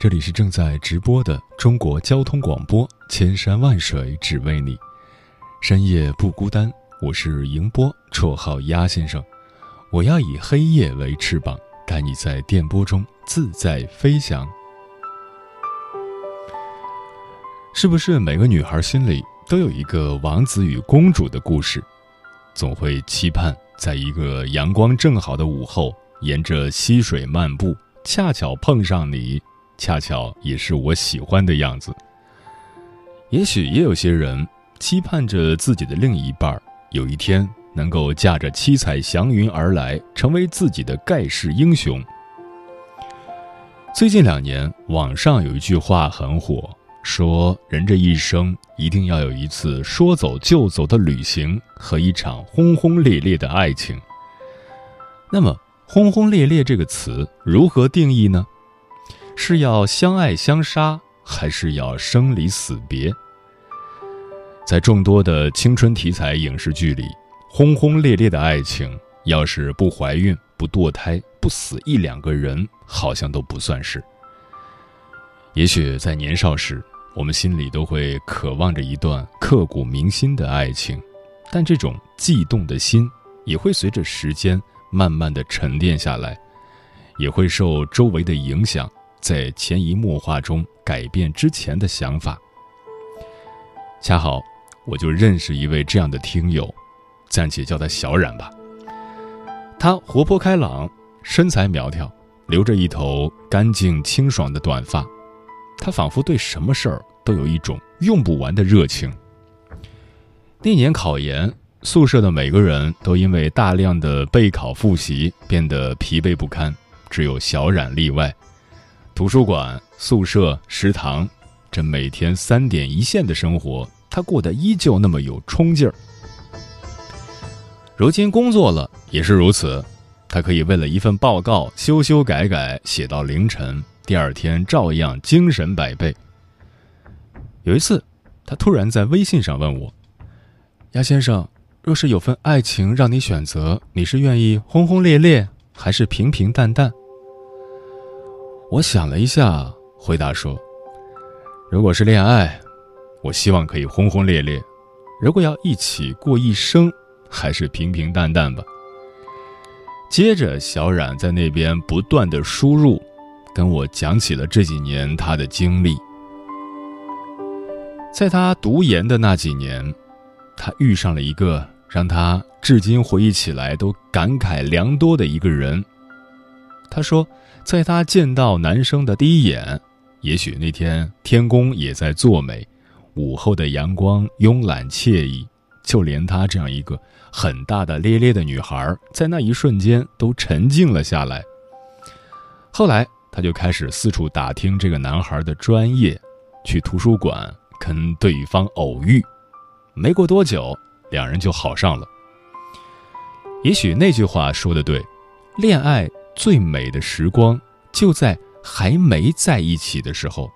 这里是正在直播的中国交通广播，千山万水只为你，深夜不孤单。我是迎波，绰号鸭先生。我要以黑夜为翅膀，带你在电波中自在飞翔。是不是每个女孩心里都有一个王子与公主的故事？总会期盼在一个阳光正好的午后。沿着溪水漫步，恰巧碰上你，恰巧也是我喜欢的样子。也许也有些人期盼着自己的另一半有一天能够驾着七彩祥云而来，成为自己的盖世英雄。最近两年，网上有一句话很火，说人这一生一定要有一次说走就走的旅行和一场轰轰烈烈的爱情。那么。轰轰烈烈这个词如何定义呢？是要相爱相杀，还是要生离死别？在众多的青春题材影视剧里，轰轰烈烈的爱情，要是不怀孕、不堕胎、不死一两个人，好像都不算是。也许在年少时，我们心里都会渴望着一段刻骨铭心的爱情，但这种悸动的心，也会随着时间。慢慢的沉淀下来，也会受周围的影响，在潜移默化中改变之前的想法。恰好，我就认识一位这样的听友，暂且叫他小冉吧。他活泼开朗，身材苗条，留着一头干净清爽的短发。他仿佛对什么事儿都有一种用不完的热情。那年考研。宿舍的每个人都因为大量的备考复习变得疲惫不堪，只有小冉例外。图书馆、宿舍、食堂，这每天三点一线的生活，他过得依旧那么有冲劲儿。如今工作了也是如此，他可以为了一份报告修修改改写到凌晨，第二天照样精神百倍。有一次，他突然在微信上问我：“鸭先生。”若是有份爱情让你选择，你是愿意轰轰烈烈，还是平平淡淡？我想了一下，回答说：“如果是恋爱，我希望可以轰轰烈烈；如果要一起过一生，还是平平淡淡吧。”接着，小冉在那边不断的输入，跟我讲起了这几年他的经历。在他读研的那几年。他遇上了一个让他至今回忆起来都感慨良多的一个人。他说，在他见到男生的第一眼，也许那天天公也在作美，午后的阳光慵懒惬意，就连他这样一个很大大咧咧的女孩，在那一瞬间都沉静了下来。后来，他就开始四处打听这个男孩的专业，去图书馆跟对方偶遇。没过多久，两人就好上了。也许那句话说的对，恋爱最美的时光就在还没在一起的时候，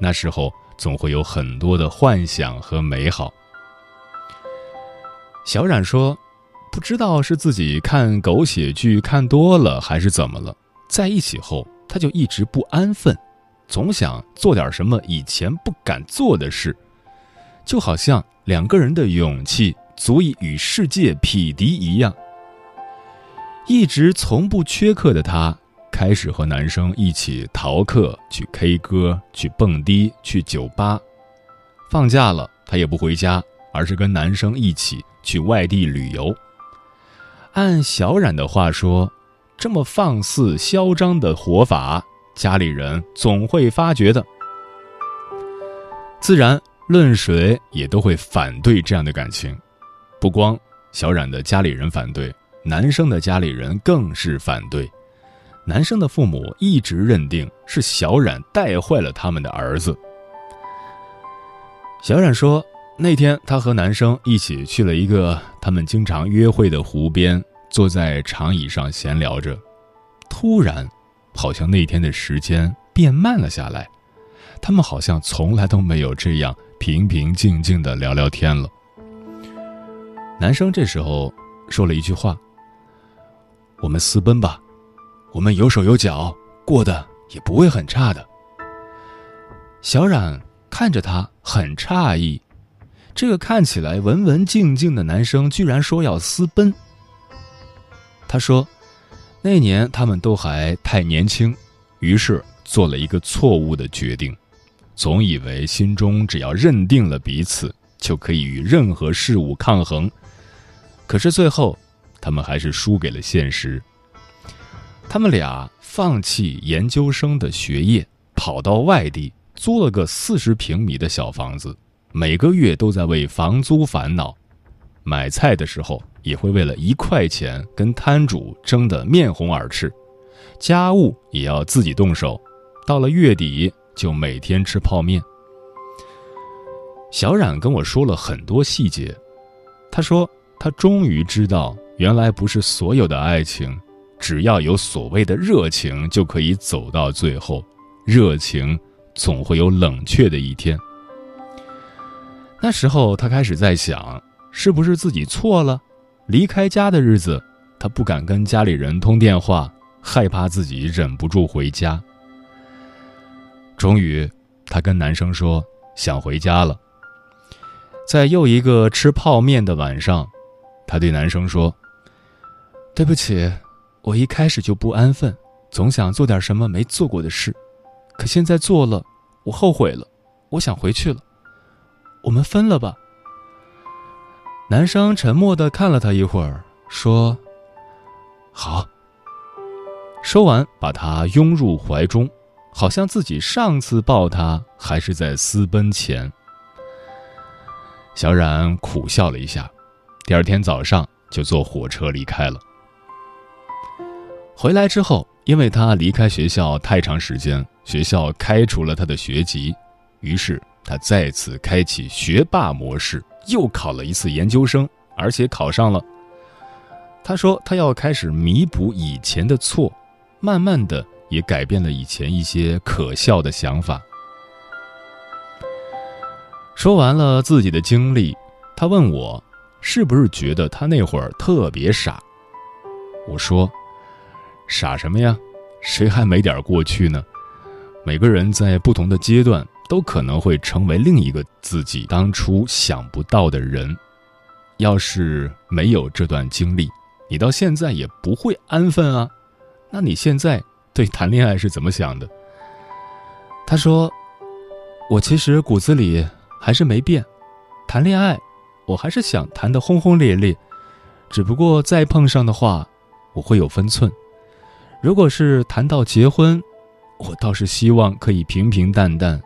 那时候总会有很多的幻想和美好。小冉说：“不知道是自己看狗血剧看多了，还是怎么了，在一起后他就一直不安分，总想做点什么以前不敢做的事。”就好像两个人的勇气足以与世界匹敌一样。一直从不缺课的他，开始和男生一起逃课，去 K 歌，去蹦迪，去酒吧。放假了，他也不回家，而是跟男生一起去外地旅游。按小冉的话说，这么放肆嚣张的活法，家里人总会发觉的。自然。论谁也都会反对这样的感情，不光小冉的家里人反对，男生的家里人更是反对。男生的父母一直认定是小冉带坏了他们的儿子。小冉说，那天他和男生一起去了一个他们经常约会的湖边，坐在长椅上闲聊着，突然，好像那天的时间变慢了下来，他们好像从来都没有这样平平静静的聊聊天了。男生这时候说了一句话：“我们私奔吧。”我们有手有脚，过得也不会很差的。小冉看着他，很诧异，这个看起来文文静静的男生居然说要私奔。他说，那年他们都还太年轻，于是做了一个错误的决定，总以为心中只要认定了彼此，就可以与任何事物抗衡。可是最后，他们还是输给了现实。他们俩放弃研究生的学业，跑到外地租了个四十平米的小房子，每个月都在为房租烦恼。买菜的时候也会为了一块钱跟摊主争得面红耳赤，家务也要自己动手。到了月底就每天吃泡面。小冉跟我说了很多细节，他说他终于知道，原来不是所有的爱情。只要有所谓的热情，就可以走到最后。热情总会有冷却的一天。那时候，他开始在想，是不是自己错了？离开家的日子，他不敢跟家里人通电话，害怕自己忍不住回家。终于，他跟男生说想回家了。在又一个吃泡面的晚上，他对男生说：“对不起。”我一开始就不安分，总想做点什么没做过的事，可现在做了，我后悔了，我想回去了。我们分了吧。男生沉默的看了他一会儿，说：“好。”说完，把他拥入怀中，好像自己上次抱他还是在私奔前。小冉苦笑了一下，第二天早上就坐火车离开了。回来之后，因为他离开学校太长时间，学校开除了他的学籍，于是他再次开启学霸模式，又考了一次研究生，而且考上了。他说他要开始弥补以前的错，慢慢的也改变了以前一些可笑的想法。说完了自己的经历，他问我，是不是觉得他那会儿特别傻？我说。傻什么呀？谁还没点过去呢？每个人在不同的阶段都可能会成为另一个自己当初想不到的人。要是没有这段经历，你到现在也不会安分啊。那你现在对谈恋爱是怎么想的？他说：“我其实骨子里还是没变，谈恋爱我还是想谈得轰轰烈烈，只不过再碰上的话，我会有分寸。”如果是谈到结婚，我倒是希望可以平平淡淡，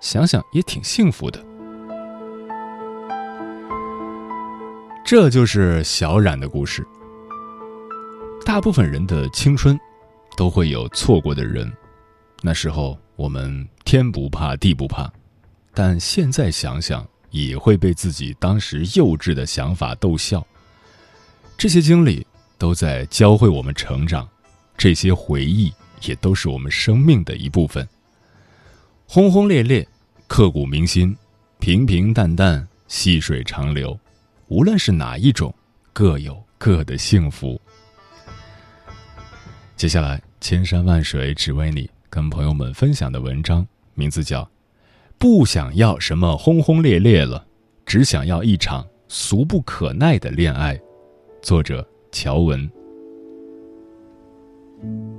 想想也挺幸福的。这就是小冉的故事。大部分人的青春，都会有错过的人，那时候我们天不怕地不怕，但现在想想，也会被自己当时幼稚的想法逗笑。这些经历都在教会我们成长。这些回忆也都是我们生命的一部分。轰轰烈烈，刻骨铭心；平平淡淡，细水长流。无论是哪一种，各有各的幸福。接下来，千山万水只为你，跟朋友们分享的文章名字叫《不想要什么轰轰烈烈了，只想要一场俗不可耐的恋爱》，作者乔文。Thank you.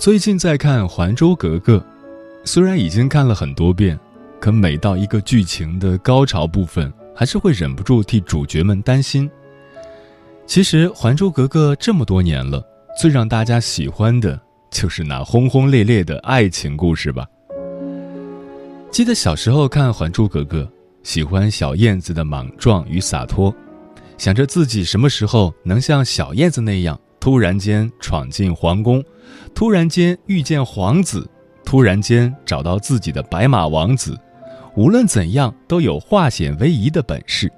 最近在看《还珠格格》，虽然已经看了很多遍，可每到一个剧情的高潮部分，还是会忍不住替主角们担心。其实《还珠格格》这么多年了，最让大家喜欢的就是那轰轰烈烈的爱情故事吧。记得小时候看《还珠格格》，喜欢小燕子的莽撞与洒脱，想着自己什么时候能像小燕子那样，突然间闯进皇宫，突然间遇见皇子，突然间找到自己的白马王子，无论怎样都有化险为夷的本事。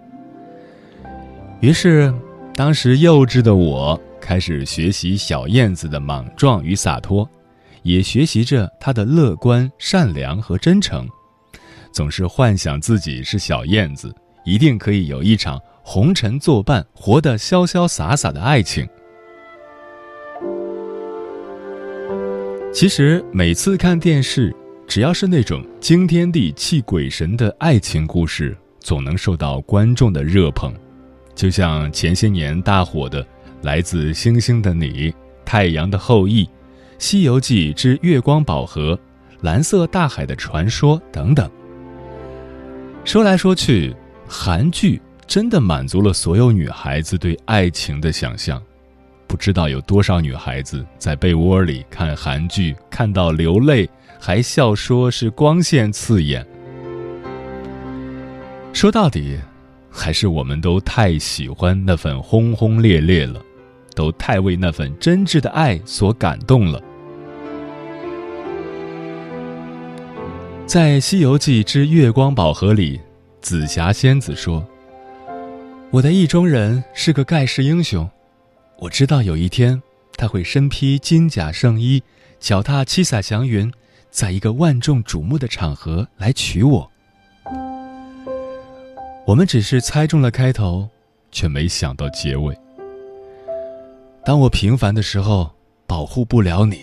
于是，当时幼稚的我开始学习小燕子的莽撞与洒脱，也学习着她的乐观、善良和真诚。总是幻想自己是小燕子，一定可以有一场红尘作伴、活得潇潇洒洒的爱情。其实每次看电视，只要是那种惊天地泣鬼神的爱情故事，总能受到观众的热捧。就像前些年大火的《来自星星的你》《太阳的后裔》《西游记之月光宝盒》《蓝色大海的传说》等等。说来说去，韩剧真的满足了所有女孩子对爱情的想象。不知道有多少女孩子在被窝里看韩剧，看到流泪，还笑说是光线刺眼。说到底，还是我们都太喜欢那份轰轰烈烈了，都太为那份真挚的爱所感动了。在《西游记之月光宝盒》里，紫霞仙子说：“我的意中人是个盖世英雄，我知道有一天他会身披金甲圣衣，脚踏七彩祥云，在一个万众瞩目的场合来娶我。”我们只是猜中了开头，却没想到结尾。当我平凡的时候，保护不了你；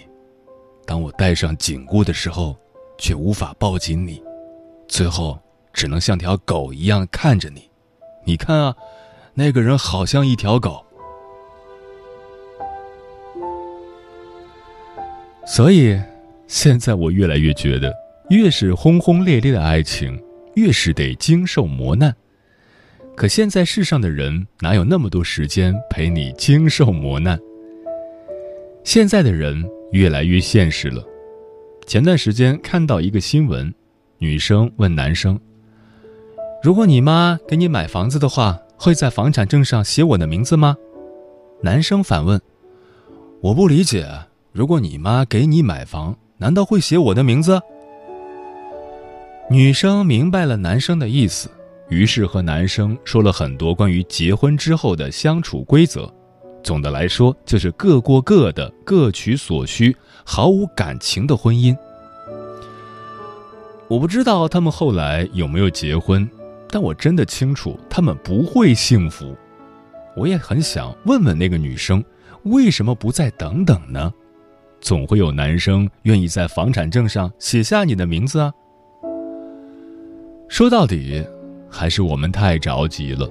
当我戴上紧箍的时候，却无法抱紧你，最后只能像条狗一样看着你。你看啊，那个人好像一条狗。所以，现在我越来越觉得，越是轰轰烈烈的爱情，越是得经受磨难。可现在世上的人哪有那么多时间陪你经受磨难？现在的人越来越现实了。前段时间看到一个新闻，女生问男生：“如果你妈给你买房子的话，会在房产证上写我的名字吗？”男生反问：“我不理解，如果你妈给你买房，难道会写我的名字？”女生明白了男生的意思，于是和男生说了很多关于结婚之后的相处规则。总的来说，就是各过各的，各取所需，毫无感情的婚姻。我不知道他们后来有没有结婚，但我真的清楚他们不会幸福。我也很想问问那个女生，为什么不再等等呢？总会有男生愿意在房产证上写下你的名字啊。说到底，还是我们太着急了。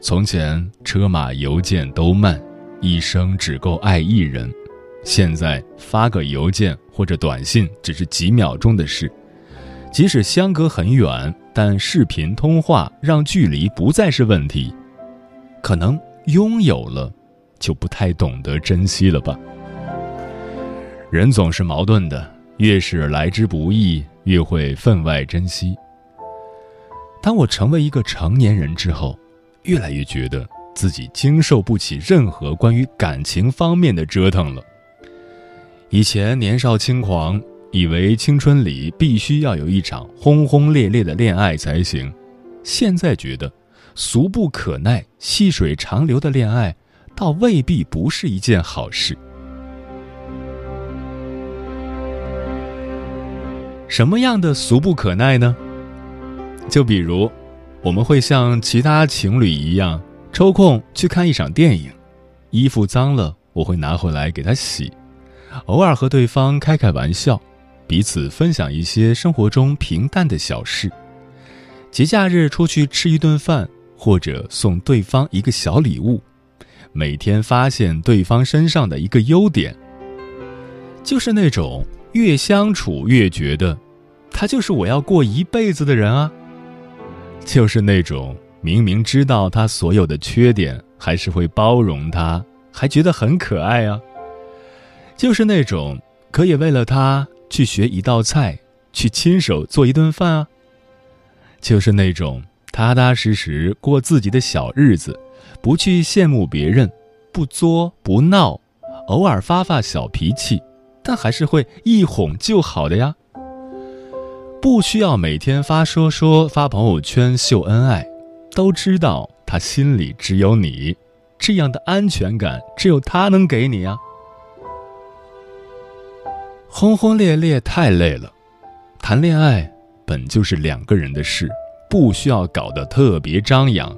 从前车马邮件都慢，一生只够爱一人。现在发个邮件或者短信只是几秒钟的事，即使相隔很远，但视频通话让距离不再是问题。可能拥有了，就不太懂得珍惜了吧。人总是矛盾的，越是来之不易，越会分外珍惜。当我成为一个成年人之后。越来越觉得自己经受不起任何关于感情方面的折腾了。以前年少轻狂，以为青春里必须要有一场轰轰烈烈的恋爱才行，现在觉得俗不可耐、细水长流的恋爱，倒未必不是一件好事。什么样的俗不可耐呢？就比如。我们会像其他情侣一样抽空去看一场电影，衣服脏了我会拿回来给他洗，偶尔和对方开开玩笑，彼此分享一些生活中平淡的小事，节假日出去吃一顿饭或者送对方一个小礼物，每天发现对方身上的一个优点。就是那种越相处越觉得，他就是我要过一辈子的人啊。就是那种明明知道他所有的缺点，还是会包容他，还觉得很可爱啊。就是那种可以为了他去学一道菜，去亲手做一顿饭啊。就是那种踏踏实实过自己的小日子，不去羡慕别人，不作不闹，偶尔发发小脾气，但还是会一哄就好的呀。不需要每天发说说、发朋友圈秀恩爱，都知道他心里只有你，这样的安全感只有他能给你啊。轰轰烈烈太累了，谈恋爱本就是两个人的事，不需要搞得特别张扬，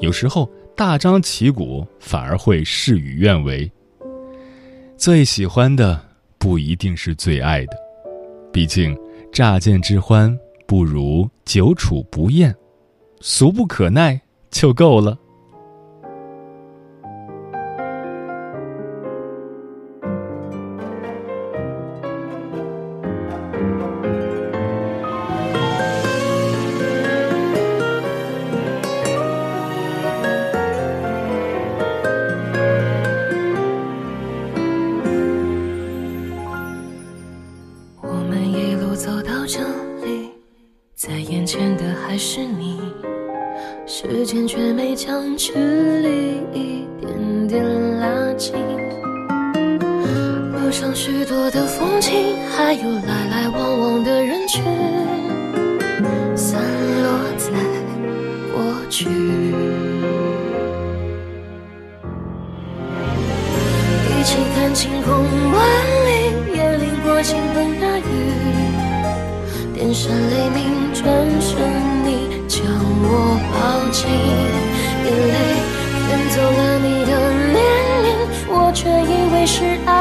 有时候大张旗鼓反而会事与愿违。最喜欢的不一定是最爱的，毕竟。乍见之欢不如久处不厌，俗不可耐就够了。一起看晴空万里，也淋过倾盆大雨。电闪雷鸣，转身你将我抱紧。眼泪骗走了你的年龄，我却以为是爱。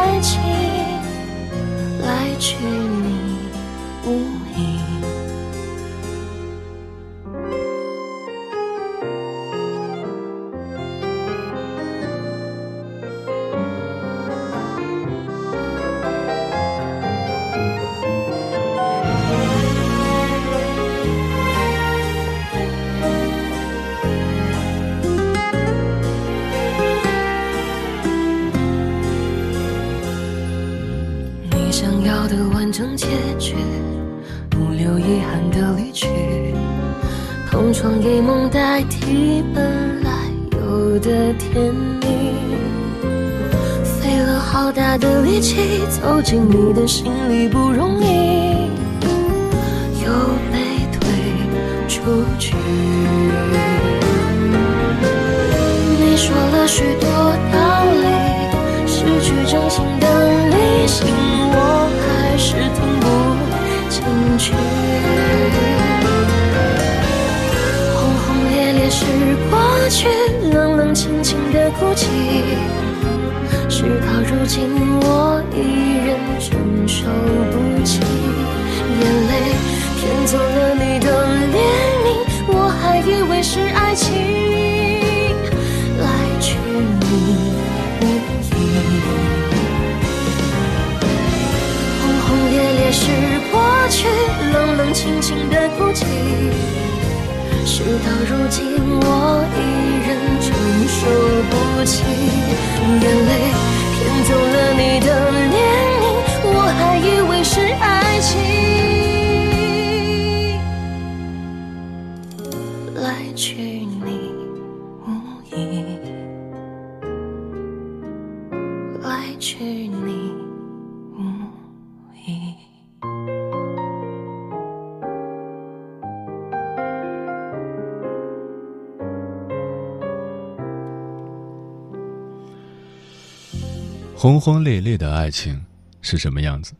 整结局，不留遗憾的离去，同床异梦代替本来有的甜蜜，费了好大的力气走进你的心里不容易，又被推出去。你说了许多道理，失去真心的理性。我却，冷冷清清的哭泣。事到如今，我依然承受不起，眼泪骗走了你的怜悯，我还以为是爱情。事到如今，我依然承受不起。眼泪轰轰烈烈的爱情是什么样子？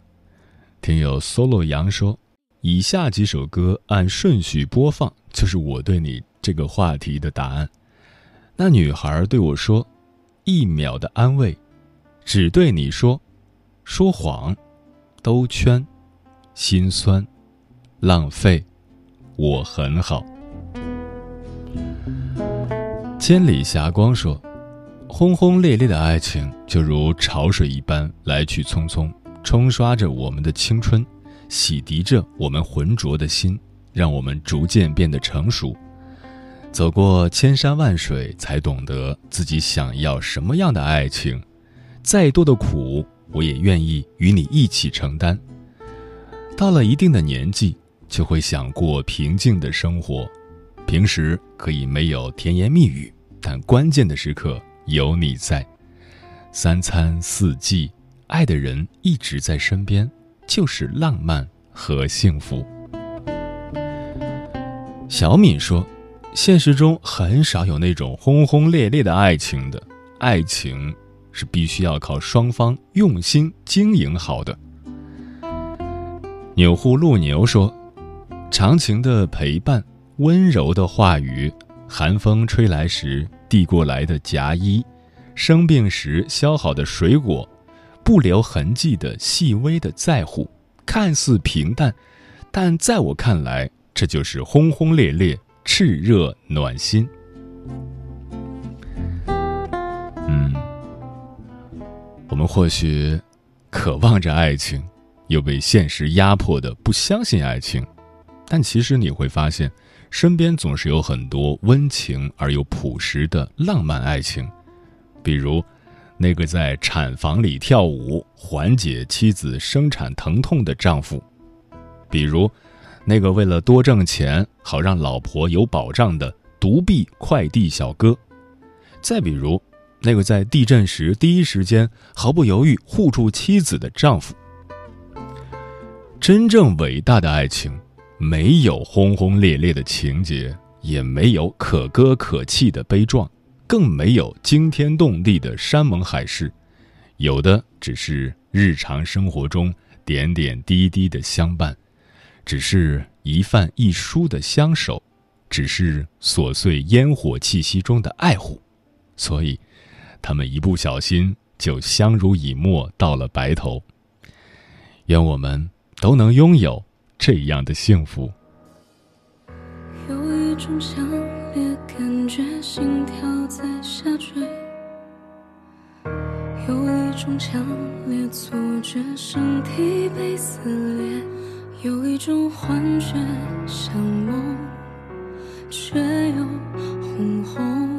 听友 solo 杨说，以下几首歌按顺序播放，就是我对你这个话题的答案。那女孩对我说：“一秒的安慰，只对你说，说谎，兜圈，心酸，浪费，我很好。”千里霞光说。轰轰烈烈的爱情就如潮水一般来去匆匆，冲刷着我们的青春，洗涤着我们浑浊的心，让我们逐渐变得成熟。走过千山万水，才懂得自己想要什么样的爱情。再多的苦，我也愿意与你一起承担。到了一定的年纪，就会想过平静的生活。平时可以没有甜言蜜语，但关键的时刻有你在。三餐四季，爱的人一直在身边，就是浪漫和幸福。小敏说。现实中很少有那种轰轰烈烈的爱情的，爱情是必须要靠双方用心经营好的。钮祜禄牛说：“长情的陪伴，温柔的话语，寒风吹来时递过来的夹衣，生病时削好的水果，不留痕迹的细微的在乎，看似平淡，但在我看来，这就是轰轰烈烈。”炽热暖心，嗯，我们或许渴望着爱情，又被现实压迫的不相信爱情，但其实你会发现，身边总是有很多温情而又朴实的浪漫爱情，比如那个在产房里跳舞缓解妻子生产疼痛的丈夫，比如。那个为了多挣钱，好让老婆有保障的独臂快递小哥，再比如，那个在地震时第一时间毫不犹豫护住妻子的丈夫。真正伟大的爱情，没有轰轰烈烈的情节，也没有可歌可泣的悲壮，更没有惊天动地的山盟海誓，有的只是日常生活中点点滴滴的相伴。只是一饭一书的相守，只是琐碎烟火气息中的爱护，所以，他们一不小心就相濡以沫到了白头。愿我们都能拥有这样的幸福。有一种强烈感觉，心跳在下坠；有一种强烈错觉，身体被撕裂。有一种幻觉，像梦，却又轰轰